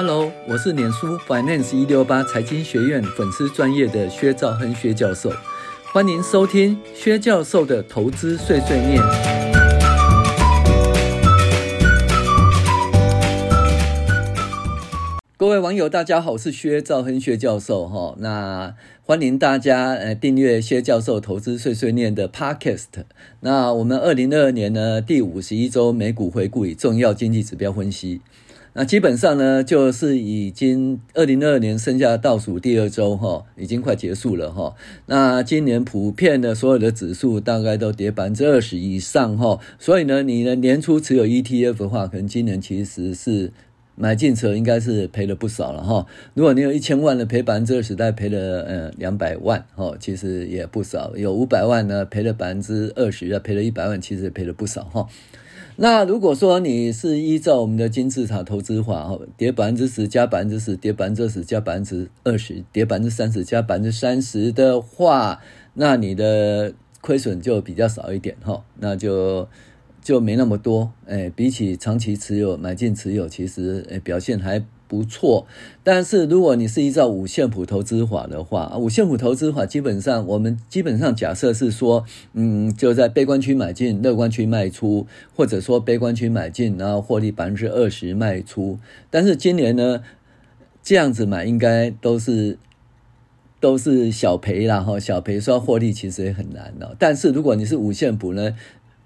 Hello，我是脸书 Finance 一六八财经学院粉丝专业的薛兆亨薛教授，欢迎收听薛教授的投资碎碎念。各位网友，大家好，我是薛兆亨薛教授哈。那欢迎大家呃订阅薛教授投资碎碎念的 Podcast。那我们二零二二年呢第五十一周美股回顾与重要经济指标分析。那基本上呢，就是已经二零二二年剩下倒数第二周哈，已经快结束了哈。那今年普遍的所有的指数大概都跌百分之二十以上哈，所以呢，你的年初持有 ETF 的话，可能今年其实是买进车应该是赔了不少了哈。如果你有一千万的赔百分之二十，大概赔了呃两百万哈，其实也不少。有五百万呢，赔了百分之二十，要赔了一百万，其实也赔了不少哈。那如果说你是依照我们的金字塔投资法，哈，跌百分之十加百分之十，跌百分之二十加百分之二十，跌百分之三十加百分之三十的话，那你的亏损就比较少一点，哈，那就就没那么多，哎，比起长期持有买进持有，其实哎表现还不错，但是如果你是依照五线谱投资法的话，五线谱投资法基本上我们基本上假设是说，嗯，就在悲观区买进，乐观区卖出，或者说悲观区买进，然后获利百分之二十卖出。但是今年呢，这样子买应该都是都是小赔啦，哈，小赔说获利其实也很难的。但是如果你是五线谱呢，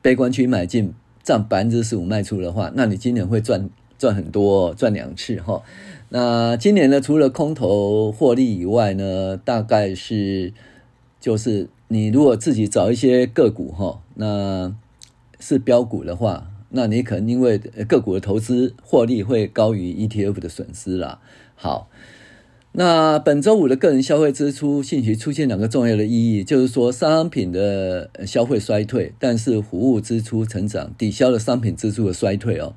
悲观区买进占百分之十五卖出的话，那你今年会赚。赚很多，赚两次哈。那今年呢，除了空头获利以外呢，大概是就是你如果自己找一些个股哈，那是标股的话，那你可能因为个股的投资获利会高于 ETF 的损失啦。好，那本周五的个人消费支出信息出现两个重要的意义，就是说商品的消费衰退，但是服务支出成长，抵消了商品支出的衰退哦。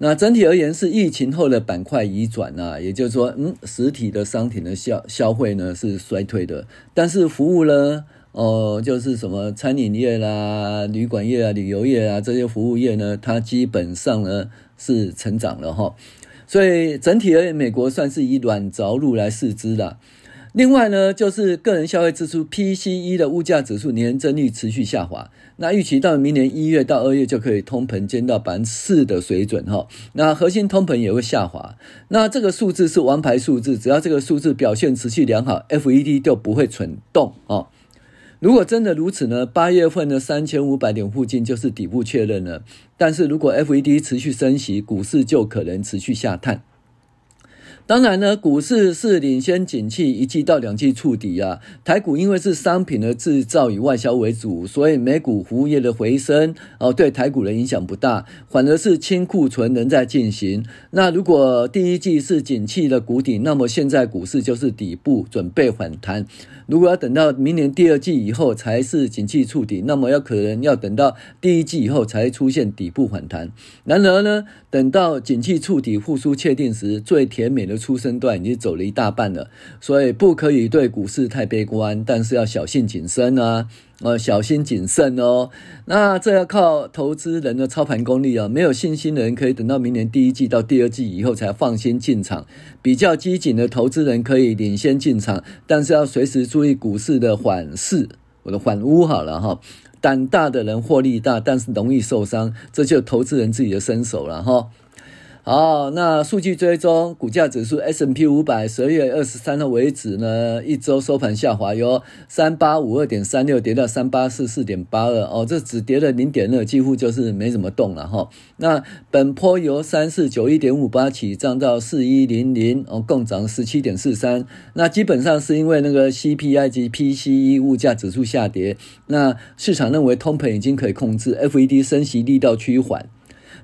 那整体而言是疫情后的板块移转啊，也就是说，嗯，实体的商品的消消费呢是衰退的，但是服务呢，哦、就是什么餐饮业啦、旅馆业啊、旅游业啊这些服务业呢，它基本上呢是成长了哈，所以整体而言，美国算是以软着陆来视之的。另外呢，就是个人消费支出 PCE 的物价指数年增率持续下滑，那预期到明年一月到二月就可以通膨见到百分之四的水准哈，那核心通膨也会下滑，那这个数字是王牌数字，只要这个数字表现持续良好，FED 就不会蠢动哦。如果真的如此呢，八月份的三千五百点附近就是底部确认了，但是如果 FED 持续升息，股市就可能持续下探。当然呢，股市是领先景气一季到两季触底啊。台股因为是商品的制造与外销为主，所以美股服务业的回升哦，对台股的影响不大，反而是清库存仍在进行。那如果第一季是景气的谷底，那么现在股市就是底部，准备反弹。如果要等到明年第二季以后才是景气触底，那么要可能要等到第一季以后才出现底部反弹。然而呢，等到景气触底复苏确定时，最甜美的。出生段已经走了一大半了，所以不可以对股市太悲观，但是要小心谨慎啊，呃，小心谨慎哦。那这要靠投资人的操盘功力啊，没有信心的人可以等到明年第一季到第二季以后才放心进场，比较机警的投资人可以领先进场，但是要随时注意股市的缓势，我的缓乌好了哈。胆大的人获利大，但是容易受伤，这就投资人自己的身手了哈。好，那数据追踪，股价指数 S&P 五百，十二月二十三号为止呢，一周收盘下滑，由三八五二点三六跌到三八四四点八二，哦，这只跌了零点二，几乎就是没怎么动了哈。那本坡由三四九一点五八起涨到四一零零，哦，共涨十七点四三。那基本上是因为那个 CPI 及 PCE 物价指数下跌，那市场认为通膨已经可以控制，FED 升息力道趋缓。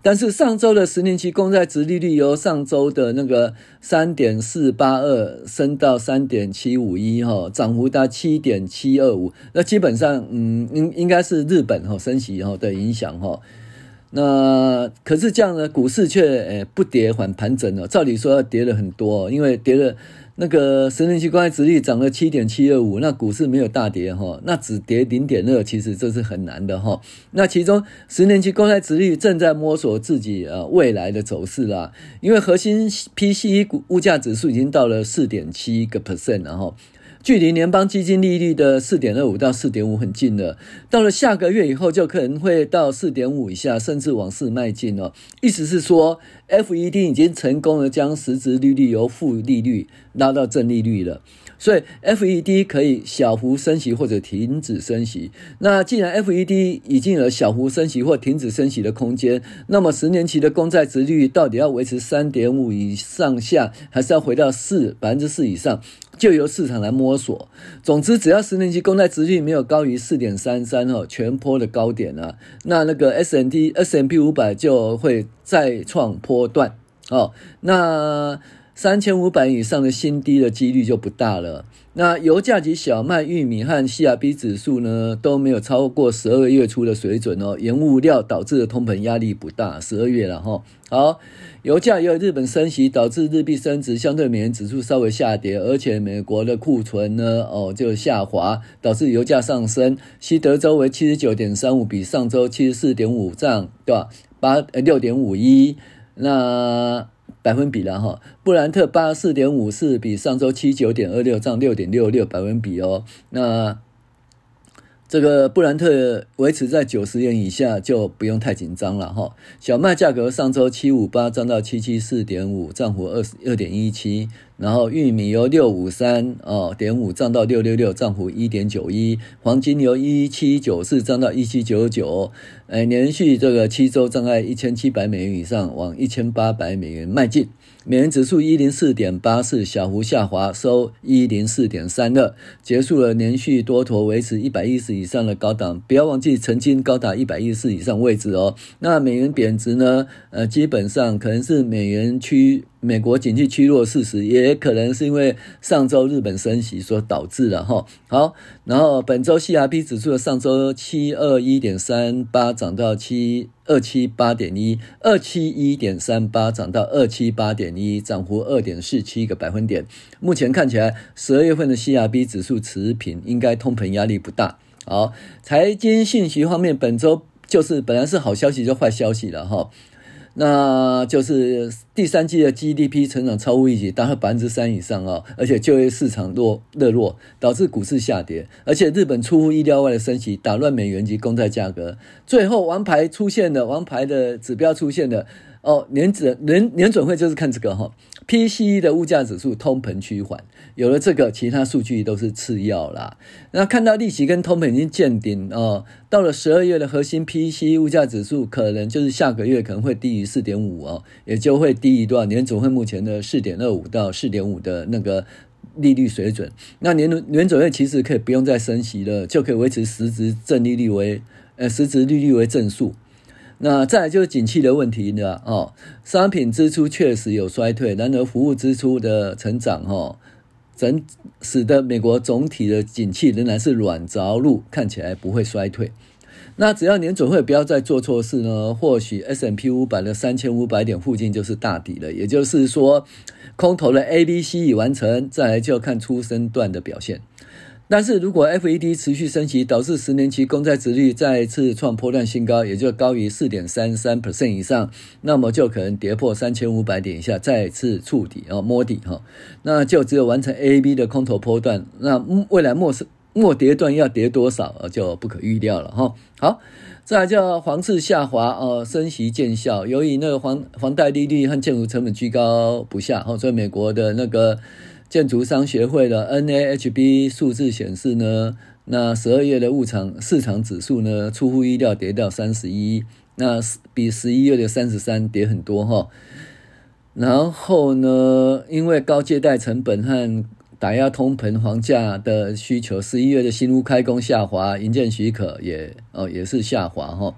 但是上周的十年期公债殖利率由上周的那个三点四八二升到三点七五一哈，涨幅达七点七二五。那基本上，嗯，应应该是日本哈升息哈的影响哈。那可是这样呢，股市却诶不跌反盘整了。照理说要跌了很多，因为跌了那个十年期公债殖利率涨了七点七二五，那股市没有大跌哈，那只跌零点二，其实这是很难的哈。那其中十年期公债殖利率正在摸索自己呃未来的走势啦，因为核心 PCE 股物价指数已经到了四点七个 percent 了哈。距离联邦基金利率的四点二五到四点五很近了，到了下个月以后就可能会到四点五以下，甚至往四迈进了。意思是说，FED 已经成功的将实质利率由负利率拉到正利率了。所以，FED 可以小幅升息或者停止升息。那既然 FED 已经有小幅升息或停止升息的空间，那么十年期的公债殖利率到底要维持三点五以上下，还是要回到四百分之四以上，就由市场来摸索。总之，只要十年期公债殖利率没有高于四点三三哦，全坡的高点啊，那那个 S N T、S M P 五百就会再创坡段哦。那三千五百以上的新低的几率就不大了。那油价及小麦、玉米和 CRB 指数呢都没有超过十二月初的水准哦。原物料导致的通膨压力不大，十二月了哈。好，油价也有日本升息导致日币升值，相对美元指数稍微下跌，而且美国的库存呢哦就下滑，导致油价上升。西德州为七十九点三五，比上周七十四点五涨，对吧？八六点五一，那。百分比了哈，布兰特八四点五四，比上周七九点二六涨六点六六百分比哦。那这个布兰特维持在九十元以下就不用太紧张了哈。小麦价格上周七五八涨到七七四点五，涨幅二十二点一七。然后玉米由六五三哦点五涨到六六六，涨幅一点九一。黄金由一七九四涨到一七九九，哎，连续这个七周涨在一千七百美元以上，往一千八百美元迈进。美元指数一零四点八四，小幅下滑，收一零四点三二，结束了连续多头维持一百一十以上的高档。不要忘记曾经高达一百一十以上位置哦。那美元贬值呢？呃，基本上可能是美元区。美国经济趋弱事实，也可能是因为上周日本升息所导致的哈。好，然后本周 CRB 指数的上周七二一点三八涨到七二七八点一，二七一点三八涨到二七八点一，涨幅二点四七个百分点。目前看起来，十二月份的 CRB 指数持平，应该通膨压力不大。好，财经信息方面，本周就是本来是好消息就坏消息了哈。那就是第三季的 GDP 成长超乎预期，达到百分之三以上啊，而且就业市场弱热络，导致股市下跌，而且日本出乎意料外的升息，打乱美元及公债价格，最后王牌出现的，王牌的指标出现的。哦，年指年年准会就是看这个哈，PCE 的物价指数通膨趋缓，有了这个，其他数据都是次要啦。那看到利息跟通膨已经见顶哦，到了十二月的核心 PCE 物价指数可能就是下个月可能会低于四点五哦，也就会低于多少年总会目前的四点二五到四点五的那个利率水准。那年年准会其实可以不用再升息了，就可以维持实质正利率为呃实质利率为正数。那再来就是景气的问题呢哦，商品支出确实有衰退，然而服务支出的成长哦，整使得美国总体的景气仍然是软着陆，看起来不会衰退。那只要年准会不要再做错事呢，或许 S&P 五百的三千五百点附近就是大底了。也就是说，空头的 A、B、C 已完成，再来就要看出升段的表现。但是如果 FED 持续升息，导致十年期公债殖率再次创波段新高，也就高于四点三三 percent 以上，那么就可能跌破三千五百点以下，再次触底啊，摸底哈，那就只有完成 A、B 的空头波段，那未来末末跌段要跌多少啊，就不可预料了哈。好，再来叫黄次下滑哦，升息见效，由于那个房房贷利率和建筑成本居高不下，所以美国的那个。建筑商协会的 NAHB 数字显示呢，那十二月的物场市场指数呢，出乎意料跌到三十一，那比十一月的三十三跌很多哈。然后呢，因为高借贷成本和打压通膨房价的需求，十一月的新屋开工下滑，营建许可也哦也是下滑哈。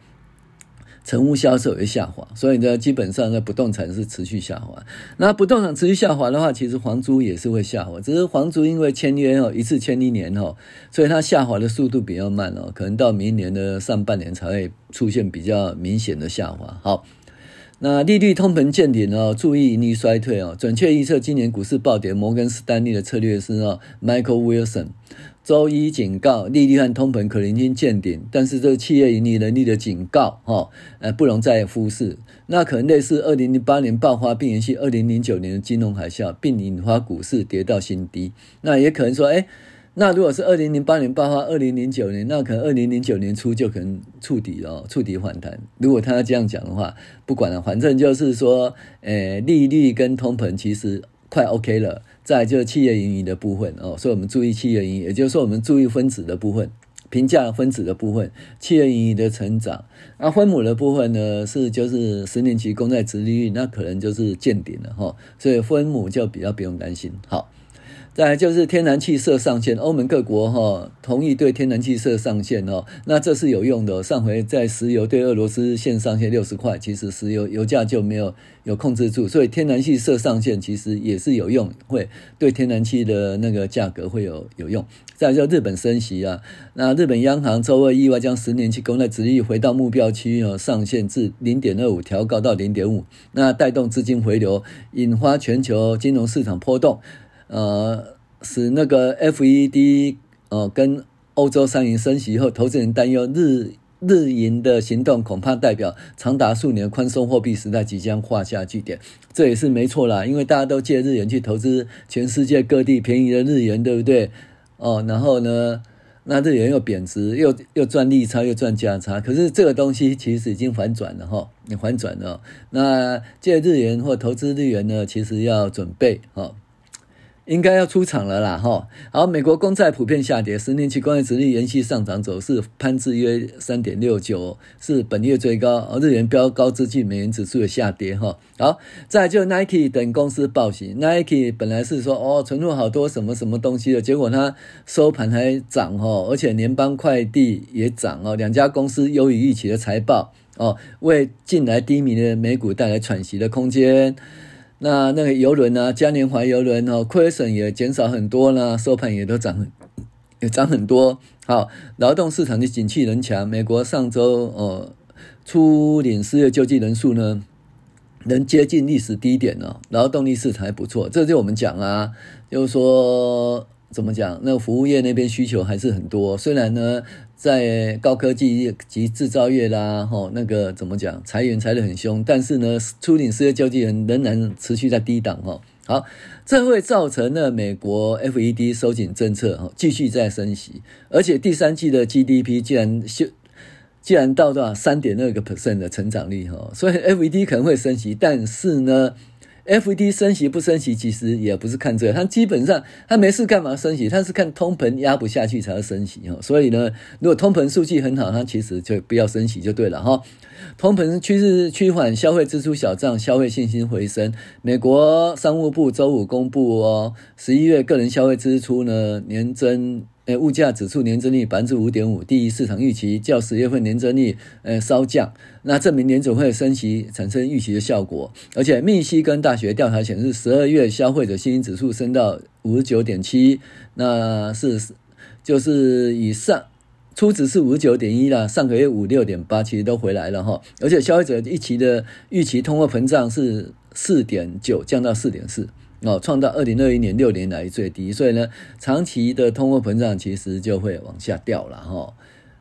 成屋销售也下滑，所以呢，基本上呢，不动产是持续下滑。那不动产持续下滑的话，其实房租也是会下滑，只是房租因为签约哦，一次签一年哦，所以它下滑的速度比较慢哦，可能到明年的上半年才会出现比较明显的下滑。好，那利率通膨见顶哦，注意盈利衰退哦。准确预测今年股市暴跌，摩根士丹利的策略师哦，Michael Wilson 周一警告，利率和通膨可能已经见顶，但是这个企业盈利能力的警告哈，呃，不容再忽视。那可能类似二零零八年爆发并延续二零零九年的金融海啸，并引发股市跌到新低。那也可能说，哎。那如果是二零零八年爆发，二零零九年，那可能二零零九年初就可能触底了，触底反弹。如果他这样讲的话，不管了，反正就是说，诶，利率跟通膨其实快 OK 了。再就是企业盈余的部分哦，所以我们注意企业盈余，也就是说我们注意分子的部分，评价分子的部分，企业盈余的成长。那分母的部分呢，是就是十年期公债殖利率，那可能就是见顶了哈，所以分母就比较不用担心。好。再就是天然气设上限，欧盟各国哈同意对天然气设上限哦，那这是有用的。上回在石油对俄罗斯限上限六十块，其实石油油价就没有有控制住，所以天然气设上限其实也是有用，会对天然气的那个价格会有有用。再就日本升息啊，那日本央行周二意外将十年期公债殖利率回到目标区哦，上限至零点二五，调高到零点五，那带动资金回流，引发全球金融市场波动。呃，使那个 FED 呃跟欧洲商银升息以后，投资人担忧日日银的行动恐怕代表长达数年宽松货币时代即将画下句点。这也是没错啦，因为大家都借日元去投资全世界各地便宜的日元，对不对？哦，然后呢，那日元又贬值，又又赚利差，又赚价差。可是这个东西其实已经反转了哈，你反转了。那借日元或投资日元呢，其实要准备哈。应该要出场了啦，哈！好，美国公债普遍下跌，十年期公债殖利率延续上涨走势，攀至约三点六九，是本月最高。而日元飙高之际，美元指数也下跌，哈。好，再就 Nike 等公司报喜，Nike 本来是说哦，存入好多什么什么东西的，结果它收盘还涨，哈，而且联邦快递也涨哦，两家公司优于预期的财报哦，为近来低迷的美股带来喘息的空间。那那个邮轮呢？嘉年华邮轮哦，亏损也减少很多呢，收盘也都涨，也涨很多。好，劳动市场的景气仍强。美国上周哦，初领失业救济人数呢，能接近历史低点哦，劳动力市场还不错。这就我们讲啊，就是说。怎么讲？那服务业那边需求还是很多，虽然呢，在高科技及制造业啦，吼，那个怎么讲，裁员裁得很凶，但是呢，初领失业救济人仍然持续在低档，哈。好，这会造成呢，美国 FED 收紧政策，哈，继续在升息，而且第三季的 GDP 竟然修，竟然到多少三点二个 percent 的成长率，哈，所以 FED 可能会升息，但是呢。FED 升息不升息，其实也不是看这个，他基本上他没事干嘛升息？他是看通膨压不下去才要升息哈。所以呢，如果通膨数据很好，他其实就不要升息就对了哈。通膨趋势趋缓，消费支出小涨，消费信心回升。美国商务部周五公布哦，十一月个人消费支出呢年增。诶，物价指数年增率百分之五点五，低于市场预期，较十月份年增率呃稍降，那证明联准会升息产生预期的效果。而且密西根大学调查显示，十二月消费者信心指数升到五十九点七，那是就是以上初值是五十九点一了，上个月五六点八，其实都回来了哈。而且消费者预期的预期通货膨胀是四点九，降到四点四。哦，创造二零二一年六年来最低，所以呢，长期的通货膨胀其实就会往下掉了哈。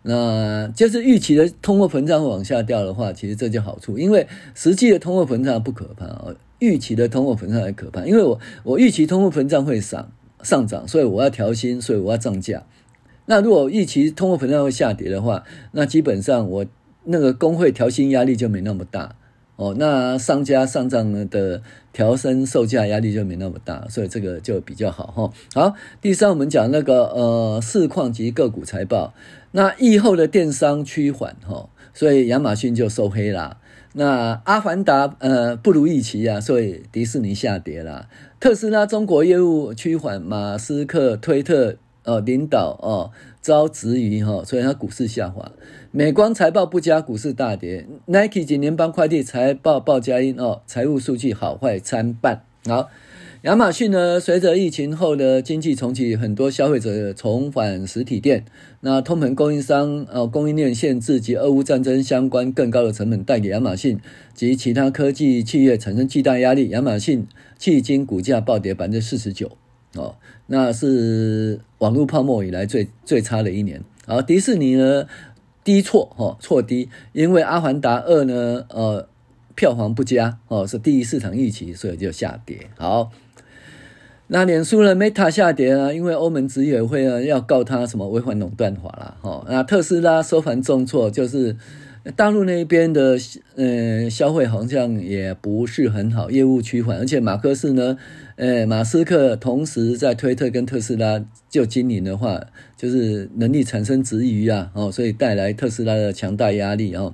那就是预期的通货膨胀会往下掉的话，其实这就好处，因为实际的通货膨胀不可怕哦，预期的通货膨胀还可怕，因为我我预期通货膨胀会上上涨，所以我要调薪，所以我要涨价。那如果预期通货膨胀会下跌的话，那基本上我那个工会调薪压力就没那么大。哦，那商家上涨的调升售价压力就没那么大，所以这个就比较好哈。好，第三我们讲那个呃市况及个股财报，那疫后的电商趋缓哈，所以亚马逊就收黑啦。那阿凡达呃不如预期啊，所以迪士尼下跌啦。特斯拉中国业务趋缓，马斯克推特呃领导哦。遭质疑哈，所以它股市下滑。美光财报不佳，股市大跌。Nike 及联邦快递财报报佳音哦，财务数据好坏参半。好，亚马逊呢，随着疫情后的经济重启，很多消费者重返实体店。那通膨供应商呃供应链限制及俄乌战争相关更高的成本，带给亚马逊及其他科技企业产生巨大压力。亚马逊迄今股价暴跌百分之四十九哦，那是网络泡沫以来最最差的一年。好，迪士尼呢低挫哈，错低，因为《阿凡达二》呢呃票房不佳哦，是低于市场预期，所以就下跌。好。那脸书呢？Meta 下跌啊，因为欧盟执委会啊要告他什么违反垄断法啦。哈，那特斯拉收盘重挫，就是大陆那边的呃消费好像也不是很好，业务趋缓，而且马克思呢，呃马斯克同时在推特跟特斯拉就经营的话，就是能力产生质疑啊，哦，所以带来特斯拉的强大压力啊。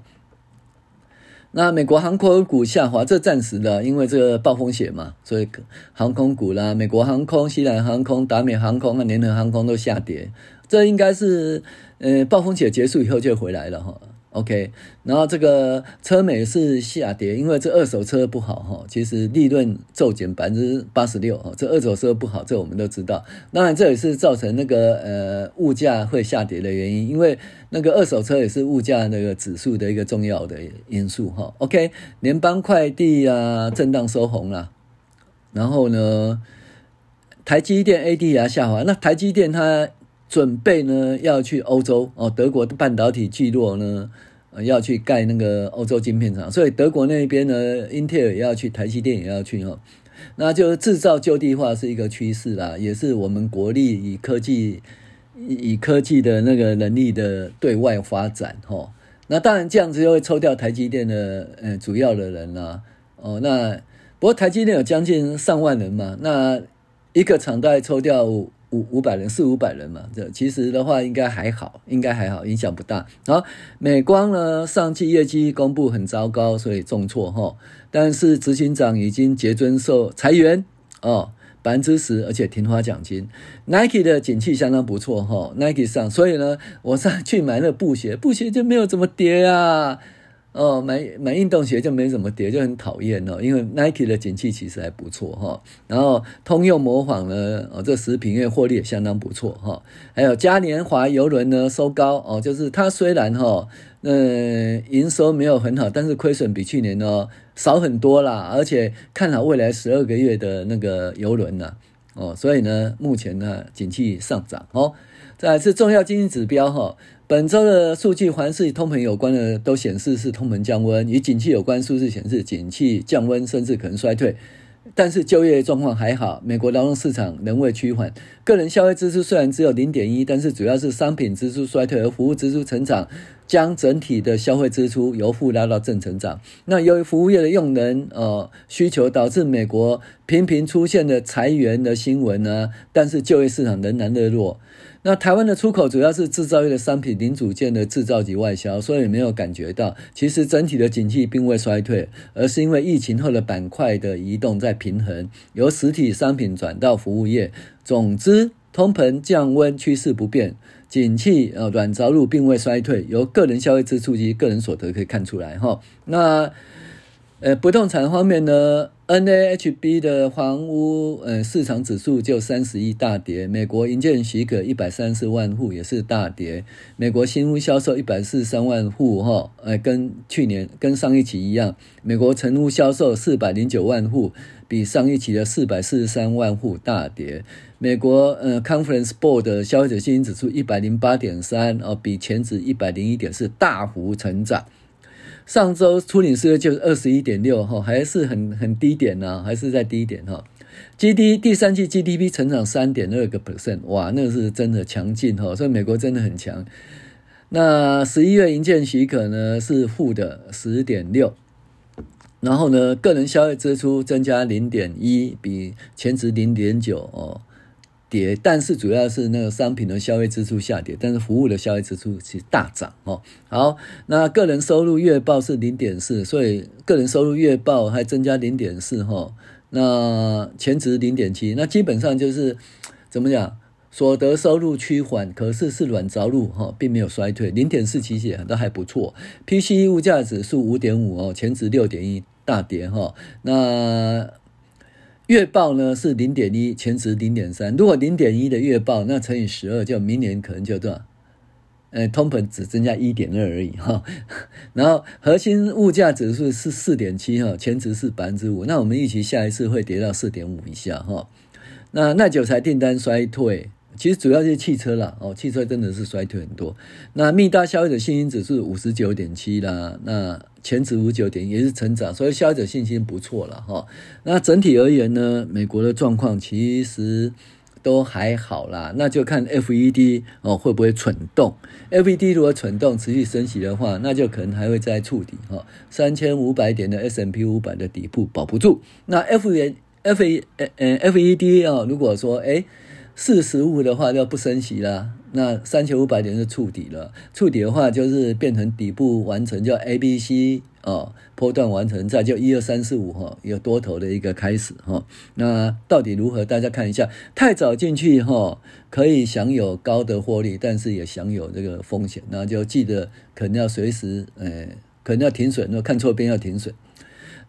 那美国航空股下滑，这暂时的，因为这个暴风雪嘛，所以航空股啦，美国航空、西南航空、达美航空和联合航空都下跌，这应该是呃暴风雪结束以后就回来了哈。OK，然后这个车美是下跌，因为这二手车不好哈，其实利润骤减百分之八十六哈，这二手车不好，这我们都知道。当然这也是造成那个呃物价会下跌的原因，因为那个二手车也是物价那个指数的一个重要的因素哈。OK，联邦快递啊震荡收红了，然后呢，台积电 ADR 下滑，那台积电它。准备呢要去欧洲哦，德国的半导体聚落呢要去盖那个欧洲晶片厂，所以德国那边呢，英特尔也要去，台积电也要去哦，那就制造就地化是一个趋势啦，也是我们国力以科技以科技的那个能力的对外发展哈。那当然这样子又会抽掉台积电的呃主要的人啦哦。那不过台积电有将近上万人嘛，那一个厂大概抽掉。五五百人，四五百人嘛，这其实的话应该还好，应该还好，影响不大。好，美光呢，上季业绩公布很糟糕，所以重挫哈。但是执行长已经结尊受裁员哦，百分之十，而且停发奖金。Nike 的景气相当不错哈，Nike 上，所以呢，我上去买那布鞋，布鞋就没有怎么跌啊。哦，买买运动鞋就没怎么跌，就很讨厌哦。因为 Nike 的景气其实还不错哈。然后通用模仿呢，哦，这食品业获利也相当不错哈。还有嘉年华邮轮呢收高哦，就是它虽然哈，嗯，营收没有很好，但是亏损比去年呢少很多啦。而且看好未来十二个月的那个邮轮呢，哦，所以呢，目前呢景气上涨哦。再来是重要经济指标哈。本周的数据，凡是通膨有关的，都显示是通膨降温；与景气有关数字显示景气降温，甚至可能衰退。但是就业状况还好，美国劳动市场仍未趋缓。个人消费支出虽然只有零点一，但是主要是商品支出衰退，和服务支出成长，将整体的消费支出由负拉到正成长。那由于服务业的用人呃需求，导致美国频频出现的裁员的新闻呢、但是就业市场仍然热络。那台湾的出口主要是制造业的商品零组件的制造及外销，所以没有感觉到。其实整体的景气并未衰退，而是因为疫情后的板块的移动在平衡，由实体商品转到服务业。总之，通膨降温趋势不变，景气呃软着陆并未衰退。由个人消费支出及个人所得可以看出来哈。那呃不动产方面呢？NAHB 的房屋呃市场指数就三十一大跌，美国营建许可一百三十万户也是大跌，美国新屋销售一百四十三万户哈，呃跟去年跟上一期一样，美国成屋销售四百零九万户，比上一期的四百四十三万户大跌，美国呃 Conference Board 的消费者信心指数一百零八点三哦，比前值一百零一点是大幅成长。上周初领失业就二十一点六哈，还是很很低点呢，还是在低点哈。G D 第三季 G D P 成长三点二个 percent，哇，那是真的强劲哈，所以美国真的很强。那十一月营建许可呢是负的十点六，然后呢个人消费支出增加零点一，比前值零点九哦。跌，但是主要是那个商品的消费支出下跌，但是服务的消费支出其实大涨哦。好，那个人收入月报是零点四，所以个人收入月报还增加零点四哈。那前值零点七，那基本上就是怎么讲？所得收入趋缓，可是是软着陆哈，并没有衰退，零点四其实也都还不错。PCE 物价指数五点五哦，前值六点一大跌哈。那月报呢是零点一，前值零点三。如果零点一的月报，那乘以十二，就明年可能就多少？呃，通膨只增加一点二而已哈。然后核心物价指数是四点七哈，前值是百分之五。那我们预期下一次会跌到四点五以下哈。那耐久财订单衰退。其实主要就是汽车啦，哦，汽车真的是衰退很多。那密大消费者信心指数五十九点七啦，那前值五九点也是成长，所以消费者信心不错了哈。那整体而言呢，美国的状况其实都还好啦。那就看 FED 哦会不会蠢动，FED 如果蠢动持续升息的话，那就可能还会再触底哈。三千五百点的 S&P 五百的底部保不住。那 F 元 F 呃呃 FED 啊，如果说诶四十五的话就不升息了，那三千五百点是触底了。触底的话就是变成底部完成，叫 A、B、C 哦，波段完成，再就一二三四五哈，有多头的一个开始哈、哦。那到底如何？大家看一下，太早进去哈、哦，可以享有高的获利，但是也享有这个风险。那就记得可能要随时，呃，可能要停损，如果看错边要停损。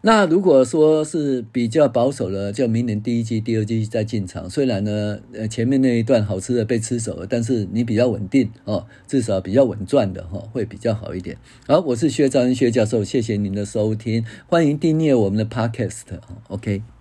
那如果说是比较保守的，就明年第一季、第二季再进场。虽然呢，呃，前面那一段好吃的被吃走了，但是你比较稳定哦，至少比较稳赚的哈、哦，会比较好一点。好，我是薛兆恩薛教授，谢谢您的收听，欢迎订阅我们的 Podcast，OK。